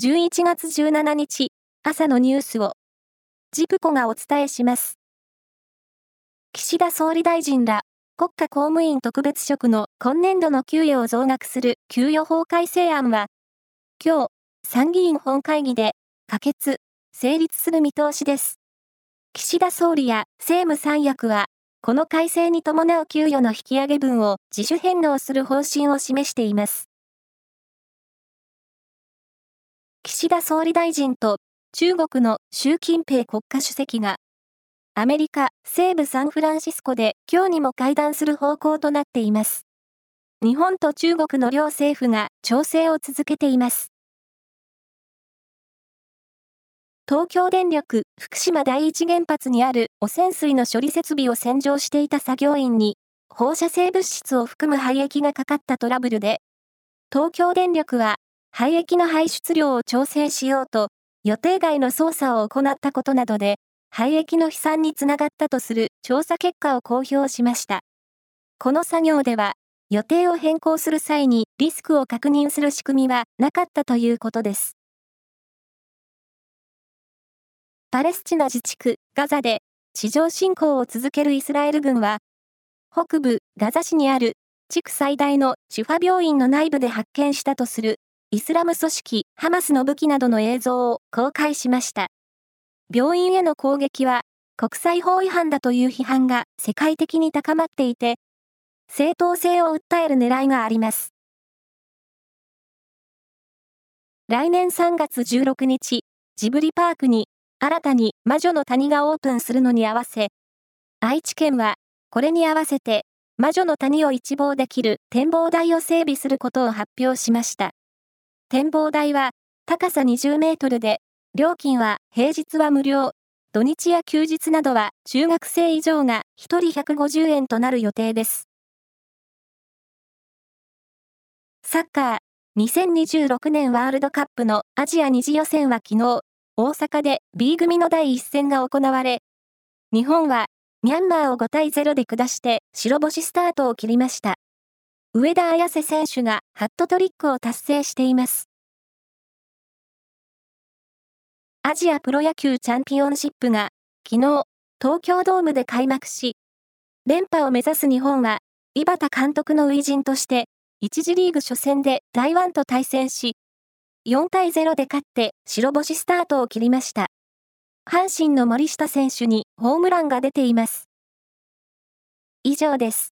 11月17日朝のニュースをジプコがお伝えします。岸田総理大臣ら国家公務員特別職の今年度の給与を増額する給与法改正案は今日参議院本会議で可決、成立する見通しです。岸田総理や政務三役はこの改正に伴う給与の引き上げ分を自主返納する方針を示しています。岸田総理大臣と中国の習近平国家主席がアメリカ西部サンフランシスコで今日にも会談する方向となっています。日本と中国の両政府が調整を続けています。東京電力福島第一原発にある汚染水の処理設備を洗浄していた作業員に放射性物質を含む廃液がかかったトラブルで、東京電力は廃液の排出量を調整しようと、予定外の操作を行ったことなどで、廃液の飛散につながったとする調査結果を公表しました。この作業では、予定を変更する際にリスクを確認する仕組みはなかったということです。パレスチナ自治区ガザで地上侵攻を続けるイスラエル軍は、北部ガザ市にある地区最大のシュファ病院の内部で発見したとするイスラム組織ハマスの武器などの映像を公開しました。病院への攻撃は国際法違反だという批判が世界的に高まっていて、正当性を訴える狙いがあります。来年3月16日、ジブリパークに新たに魔女の谷がオープンするのに合わせ、愛知県はこれに合わせて魔女の谷を一望できる展望台を整備することを発表しました。展望台は高さ20メートルで、料金は平日は無料、土日や休日などは中学生以上が1人150円となる予定です。サッカー、2026年ワールドカップのアジア二次予選は昨日、大阪で B 組の第一戦が行われ、日本はミャンマーを5対0で下して白星スタートを切りました。上田綺世選手がハットトリックを達成しています。アジアプロ野球チャンピオンシップが昨日東京ドームで開幕し、連覇を目指す日本は井端監督の初陣として1次リーグ初戦で台湾と対戦し、4対0で勝って白星スタートを切りました。阪神の森下選手にホームランが出ています。以上です。